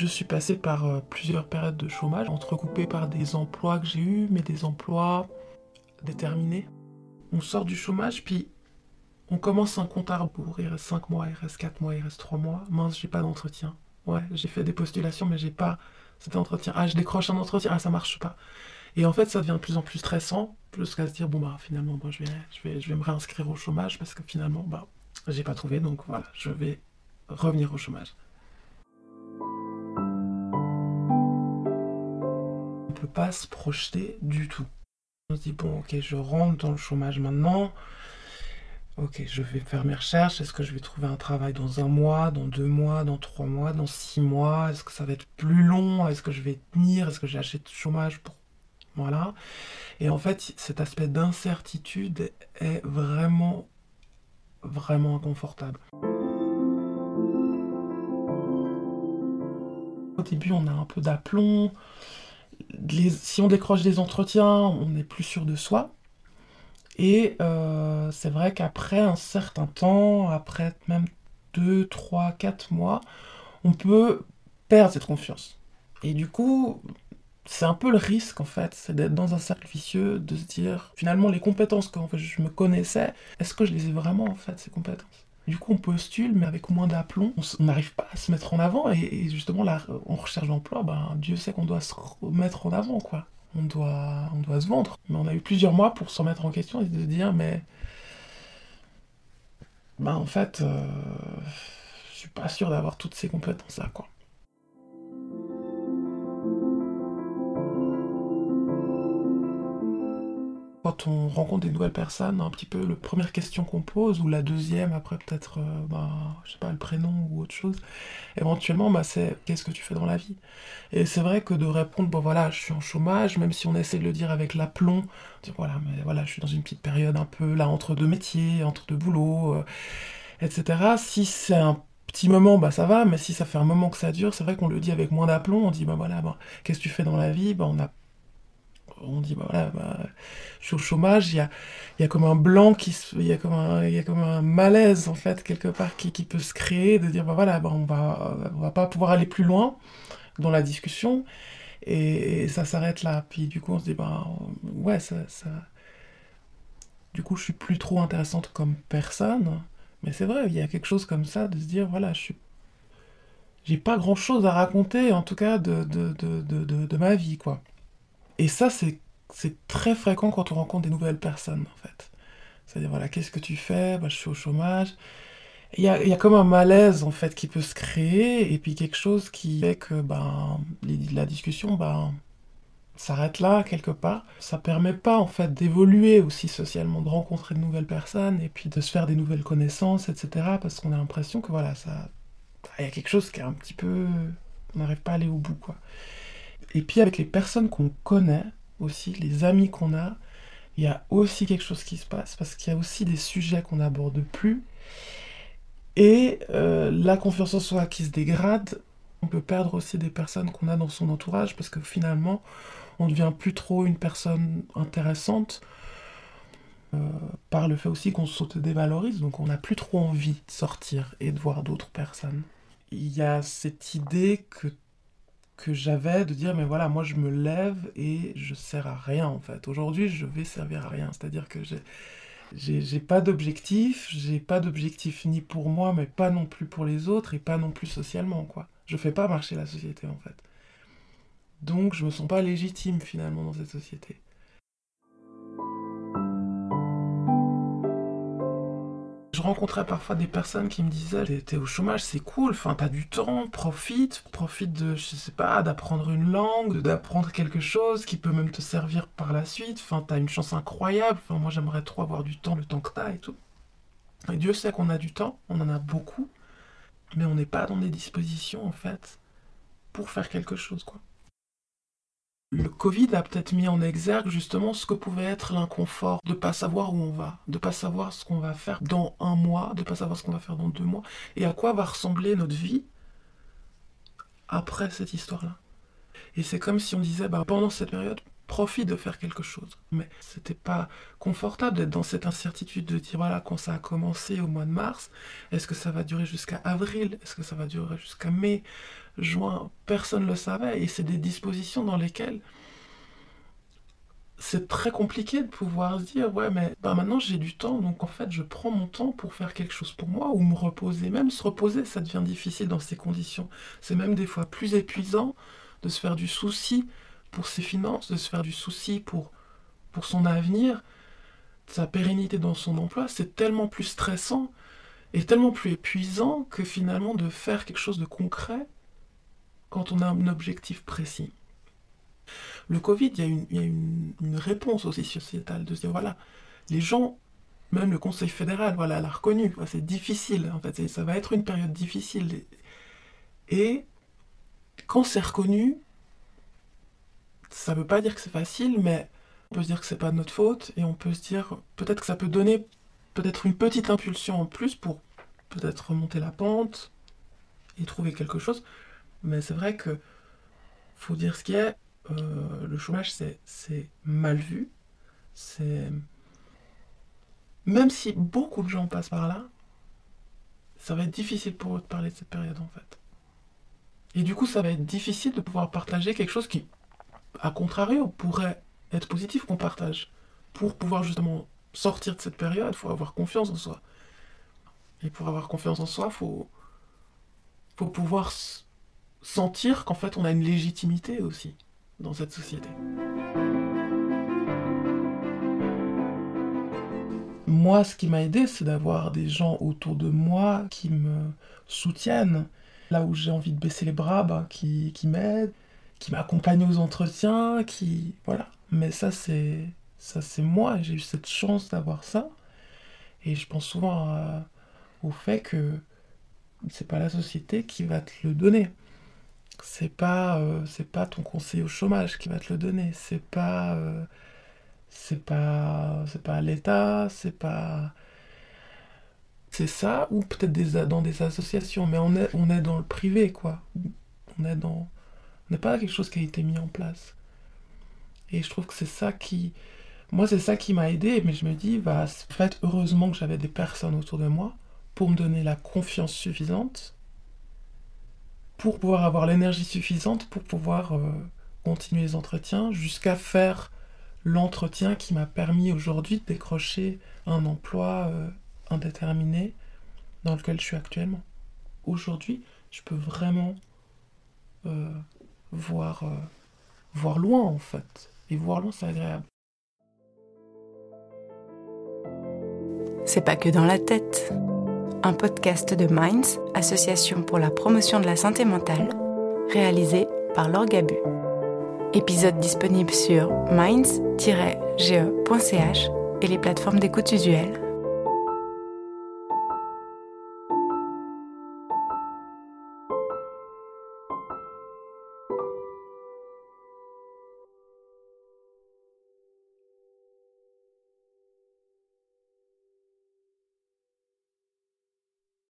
Je suis passé par euh, plusieurs périodes de chômage, entrecoupées par des emplois que j'ai eus, mais des emplois déterminés. On sort du chômage, puis on commence un compte à rebours. Il reste 5 mois, il reste 4 mois, il reste 3 mois. Mince, j'ai pas d'entretien. Ouais, j'ai fait des postulations, mais j'ai pas cet entretien. Ah, je décroche un entretien, ah, ça marche pas. Et en fait, ça devient de plus en plus stressant, jusqu'à se dire, bon, bah, finalement, bah, je, vais, je, vais, je vais me réinscrire au chômage parce que finalement, bah, j'ai pas trouvé, donc voilà, je vais revenir au chômage. Pas se projeter du tout. On se dit, bon, ok, je rentre dans le chômage maintenant. Ok, je vais faire mes recherches. Est-ce que je vais trouver un travail dans un mois, dans deux mois, dans trois mois, dans six mois? Est-ce que ça va être plus long? Est-ce que je vais tenir? Est-ce que j'ai acheté le chômage pour voilà. Et en fait, cet aspect d'incertitude est vraiment, vraiment inconfortable. Au début, on a un peu d'aplomb. Si on décroche des entretiens, on est plus sûr de soi. Et euh, c'est vrai qu'après un certain temps, après même 2, 3, 4 mois, on peut perdre cette confiance. Et du coup, c'est un peu le risque en fait, c'est d'être dans un cercle vicieux, de se dire finalement les compétences que je me connaissais, est-ce que je les ai vraiment en fait ces compétences? Du coup on postule mais avec moins d'aplomb, on n'arrive pas à se mettre en avant et, justement là en recherche d'emploi, ben Dieu sait qu'on doit se mettre en avant quoi. On doit, on doit se vendre. Mais on a eu plusieurs mois pour s'en mettre en question et de se dire mais ben en fait euh, je suis pas sûr d'avoir toutes ces compétences là quoi. On rencontre des nouvelles personnes, un petit peu la première question qu'on pose, ou la deuxième, après peut-être, euh, bah, je sais pas, le prénom ou autre chose, éventuellement, bah, c'est qu'est-ce que tu fais dans la vie? Et c'est vrai que de répondre, bon voilà, je suis en chômage, même si on essaie de le dire avec l'aplomb, dire voilà, mais voilà, je suis dans une petite période un peu là entre deux métiers, entre deux boulots, euh, etc. Si c'est un petit moment, bah ça va, mais si ça fait un moment que ça dure, c'est vrai qu'on le dit avec moins d'aplomb, on dit bah voilà, bah, qu'est-ce que tu fais dans la vie? Bah on a on dit bah voilà je suis au chômage il y a, y a comme un blanc il y a comme un y a comme un malaise en fait quelque part qui, qui peut se créer de dire bah voilà bah, on va on va pas pouvoir aller plus loin dans la discussion. Et, ça s'arrête là. Puis du coup on se dit bah ouais ça, ça du coup je suis plus trop intéressante comme personne. Mais c'est vrai il y a quelque chose comme ça de se dire voilà je suis j'ai pas grand chose à raconter en tout cas de, de, de, de ma vie quoi et ça, c'est très fréquent quand on rencontre des nouvelles personnes, en fait. C'est-à-dire, voilà, qu'est-ce que tu fais? Bah, Je suis au chômage. Il y a, y a, comme un malaise, en fait, qui peut se créer, et puis quelque chose qui fait que ben, la discussion ben, s'arrête là, quelque part. Ça permet pas, en fait, d'évoluer aussi socialement, de rencontrer de nouvelles personnes, et puis de se faire des nouvelles connaissances, etc. Parce qu'on a l'impression que, voilà, ça... Il y a quelque chose qui est un petit peu... On n'arrive pas à aller au bout, quoi. Et puis avec les personnes qu'on connaît aussi, les amis qu'on a, il y a aussi quelque chose qui se passe parce qu'il y a aussi des sujets qu'on n'aborde plus. Et euh, la confiance en soi qui se dégrade, on peut perdre aussi des personnes qu'on a dans son entourage parce que finalement, on ne devient plus trop une personne intéressante euh, par le fait aussi qu'on s'auto-dévalorise, donc on n'a plus trop envie de sortir et de voir d'autres personnes. Il y a cette idée que que j'avais de dire mais voilà moi je me lève et je sers à rien en fait. Aujourd'hui je vais servir à rien. C'est à dire que j'ai j'ai pas d'objectif j'ai pas d'objectif ni pour moi mais pas non plus pour les autres et pas non plus socialement quoi. Je fais pas marcher la société en fait. Donc je me sens pas légitime finalement dans cette société je rencontrais parfois des personnes qui me disaient T'es au chômage, c'est cool, enfin, t'as du temps, profite, profite de, je sais pas, d'apprendre une langue, d'apprendre quelque chose qui peut même te servir par la suite, enfin, t'as une chance incroyable, enfin, moi j'aimerais trop avoir du temps, le temps que t'as et tout. Dieu sait qu'on a du temps, on en a beaucoup, mais on n'est pas dans des dispositions, en fait, pour faire quelque chose, quoi. Le Covid a peut-être mis en exergue justement ce que pouvait être l'inconfort de pas savoir où on va, de pas savoir ce qu'on va faire dans un mois, de pas savoir ce qu'on va faire dans deux mois, et à quoi va ressembler notre vie après cette histoire-là. Et c'est comme si on disait, bah, pendant cette période, profit de faire quelque chose. Mais c'était pas confortable d'être dans cette incertitude de dire voilà, quand ça a commencé au mois de mars, est-ce que ça va durer jusqu'à avril Est-ce que ça va durer jusqu'à mai Juin Personne ne le savait. Et c'est des dispositions dans lesquelles c'est très compliqué de pouvoir se dire ouais mais bah maintenant j'ai du temps donc en fait je prends mon temps pour faire quelque chose pour moi ou me reposer même se reposer ça devient difficile dans ces conditions c'est même des fois plus épuisant de se faire du souci pour ses finances de se faire du souci pour pour son avenir sa pérennité dans son emploi c'est tellement plus stressant et tellement plus épuisant que finalement de faire quelque chose de concret quand on a un objectif précis le Covid, il y a, une, réponse aussi sociétale de se dire, voilà, les gens, même le Conseil fédéral, voilà, l'a reconnu, c'est difficile, en fait, ça va être une période difficile. Et quand c'est reconnu, ça ne veut pas dire que c'est facile, mais on peut se dire que c'est pas de notre faute, et on peut se dire, peut-être que ça peut donner peut-être une petite impulsion en plus pour peut-être remonter la pente et trouver quelque chose. Mais c'est vrai que faut dire ce qui est, euh, le chômage, c'est mal vu. C'est même si beaucoup de gens passent par là, ça va être difficile pour eux de parler de cette période en fait. Et du coup, ça va être difficile de pouvoir partager quelque chose qui, à contrario, pourrait être positif qu'on partage. Pour pouvoir justement sortir de cette période, il faut avoir confiance en soi. Et pour avoir confiance en soi, il faut, pouvoir sentir qu'en fait on a une légitimité aussi dans cette société. Moi, ce qui m'a aidé, c'est d'avoir des gens autour de moi qui me soutiennent. Là où j'ai envie de baisser les bras, qui, qui m'aident, qui m'accompagnent aux entretiens, qui... Voilà. Mais ça, c'est ça c'est moi. J'ai eu cette chance d'avoir ça. Et je pense souvent au fait que c'est pas la société qui va te le donner c'est pas euh, c'est pas ton conseiller au chômage qui va te le donner c'est pas euh, c'est pas c'est pas l'État c'est pas c'est ça ou peut-être dans des associations mais on est on est dans le privé quoi on est dans on n'est pas quelque chose qui a été mis en place et je trouve que c'est ça qui moi c'est ça qui m'a aidé mais je me dis bah fait heureusement que j'avais des personnes autour de moi pour me donner la confiance suffisante pour pouvoir avoir l'énergie suffisante pour pouvoir euh, continuer les entretiens jusqu'à faire l'entretien qui m'a permis aujourd'hui de décrocher un emploi euh, indéterminé dans lequel je suis actuellement. Aujourd'hui, je peux vraiment euh, voir, voir loin en fait. Et voir loin, c'est agréable. C'est pas que dans la tête un podcast de Minds, association pour la promotion de la santé mentale, réalisé par Laure Gabu. Épisode disponible sur minds-ge.ch et les plateformes d'écoute usuelles.